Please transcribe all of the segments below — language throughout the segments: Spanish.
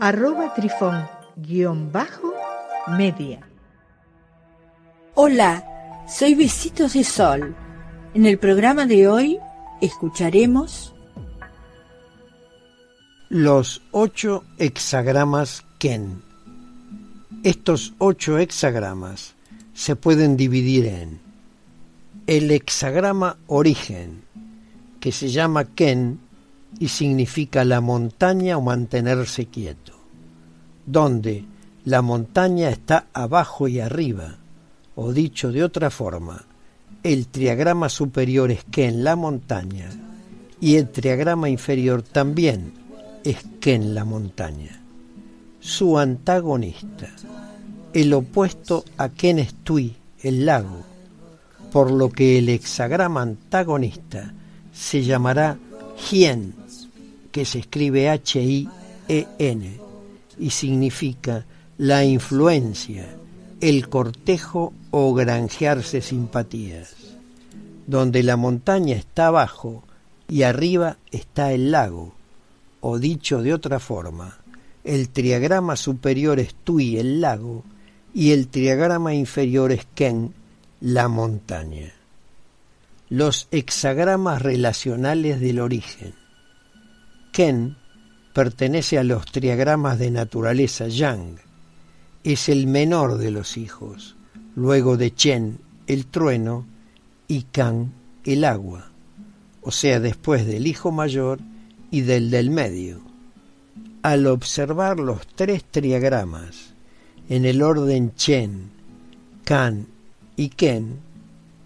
arroba trifón guion bajo media. Hola, soy Besitos de Sol. En el programa de hoy escucharemos los ocho hexagramas Ken. Estos ocho hexagramas se pueden dividir en el hexagrama origen, que se llama Ken y significa la montaña o mantenerse quieto, donde la montaña está abajo y arriba, o dicho de otra forma, el triagrama superior es que en la montaña y el triagrama inferior también es que en la montaña. Su antagonista, el opuesto a Ken es Tui, el lago, por lo que el hexagrama antagonista se llamará Hien, que se escribe H-I-E-N y significa la influencia, el cortejo o granjearse simpatías, donde la montaña está abajo y arriba está el lago, o dicho de otra forma, el triagrama superior es Tui, el lago, y el triagrama inferior es Ken, la montaña los hexagramas relacionales del origen. Ken pertenece a los triagramas de naturaleza Yang. Es el menor de los hijos, luego de Chen, el trueno, y Kan, el agua, o sea, después del hijo mayor y del del medio. Al observar los tres triagramas en el orden Chen, Kan y Ken,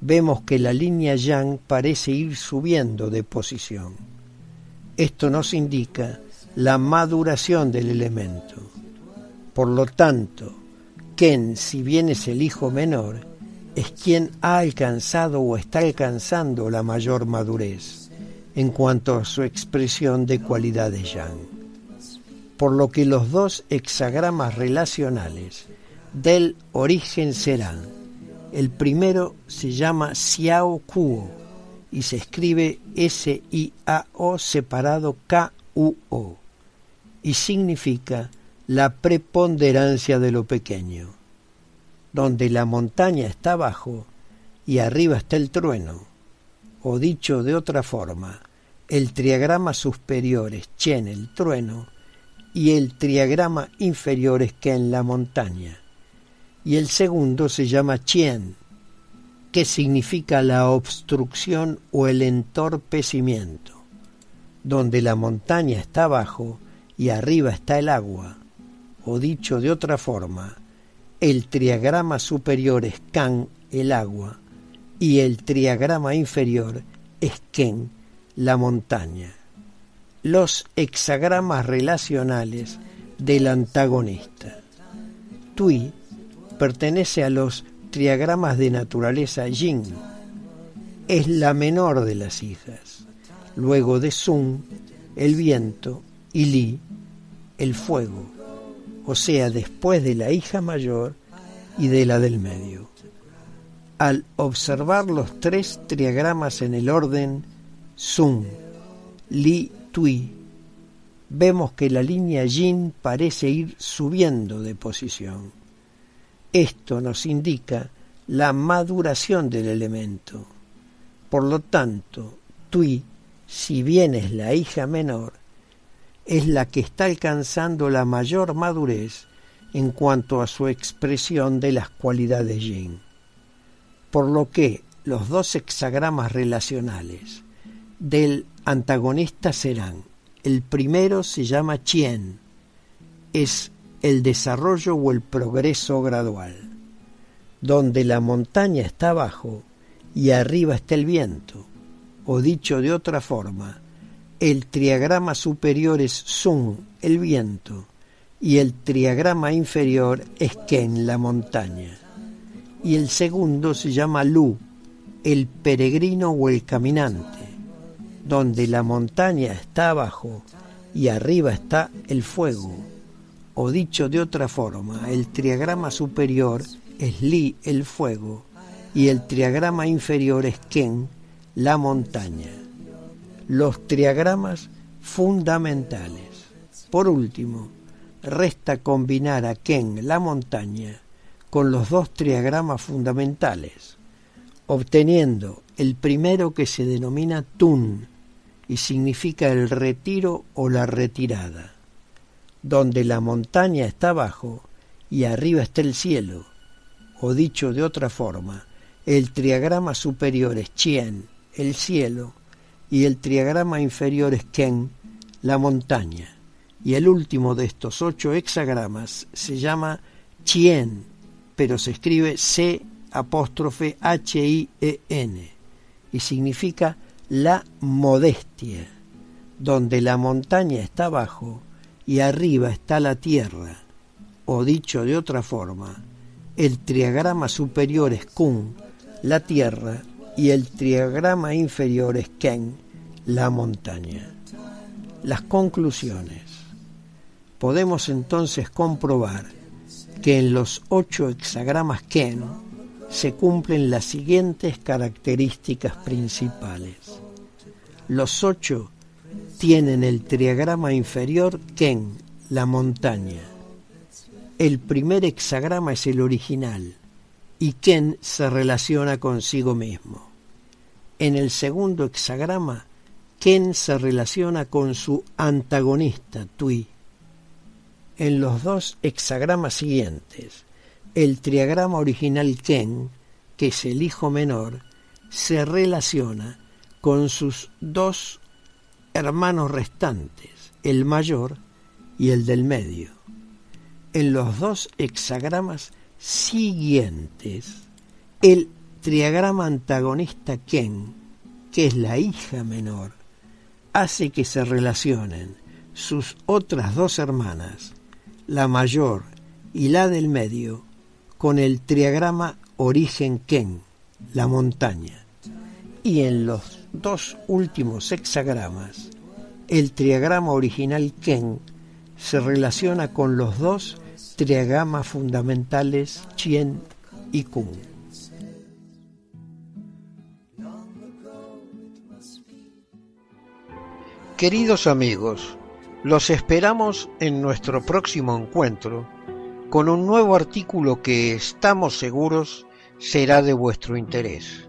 vemos que la línea Yang parece ir subiendo de posición. Esto nos indica la maduración del elemento. Por lo tanto, Ken, si bien es el hijo menor, es quien ha alcanzado o está alcanzando la mayor madurez en cuanto a su expresión de cualidades yang. Por lo que los dos hexagramas relacionales del origen serán el primero se llama Xiao Kuo y se escribe S-I-A-O separado K-U-O y significa la preponderancia de lo pequeño, donde la montaña está abajo y arriba está el trueno, o dicho de otra forma, el triagrama superior es Chen el trueno y el triagrama inferior es en la montaña y el segundo se llama Chien, que significa la obstrucción o el entorpecimiento, donde la montaña está abajo y arriba está el agua, o dicho de otra forma, el triagrama superior es Kan, el agua, y el triagrama inferior es Ken, la montaña. Los hexagramas relacionales del antagonista. Tui pertenece a los triagramas de naturaleza yin. Es la menor de las hijas. Luego de Sun, el viento, y Li, el fuego. O sea, después de la hija mayor y de la del medio. Al observar los tres triagramas en el orden Sun, Li, Tui, vemos que la línea Yin parece ir subiendo de posición esto nos indica la maduración del elemento. Por lo tanto, Tui, si bien es la hija menor, es la que está alcanzando la mayor madurez en cuanto a su expresión de las cualidades yin. Por lo que los dos hexagramas relacionales del antagonista serán, el primero se llama Chien, es el desarrollo o el progreso gradual, donde la montaña está abajo y arriba está el viento, o dicho de otra forma, el triagrama superior es Sun, el viento, y el triagrama inferior es Ken, la montaña. Y el segundo se llama Lu, el peregrino o el caminante, donde la montaña está abajo y arriba está el fuego. O dicho de otra forma, el triagrama superior es Li, el fuego, y el triagrama inferior es Ken, la montaña. Los triagramas fundamentales. Por último, resta combinar a Ken, la montaña, con los dos triagramas fundamentales, obteniendo el primero que se denomina Tun y significa el retiro o la retirada, donde la montaña está abajo y arriba está el cielo, o dicho de otra forma, el triagrama superior es Chien, el cielo, y el triagrama inferior es Ken, la montaña. Y el último de estos ocho hexagramas se llama Chien, pero se escribe C apóstrofe H-I-E-N y significa la modestia, donde la montaña está abajo y arriba está la tierra, o dicho de otra forma, el triagrama superior es Kun, la tierra, y el triagrama inferior es Ken, la montaña. Las conclusiones. Podemos entonces comprobar que en los ocho hexagramas Ken se cumplen las siguientes características principales. Los ocho tienen el triagrama inferior Ken, la montaña. El primer hexagrama es el original y Ken se relaciona consigo mismo. En el segundo hexagrama, Ken se relaciona con su antagonista, Tui. En los dos hexagramas siguientes, el triagrama original Ken, que es el hijo menor, se relaciona con sus dos hermanos restantes, el mayor y el del medio. En los dos hexagramas siguientes, el triagrama antagonista Ken, que es la hija menor, hace que se relacionen sus otras dos hermanas, la mayor y la del medio, con el triagrama origen Ken, la montaña. Y en los dos últimos hexagramas, el triagrama original Ken se relaciona con los dos triagramas fundamentales Chien y Kun. Queridos amigos, los esperamos en nuestro próximo encuentro con un nuevo artículo que estamos seguros será de vuestro interés.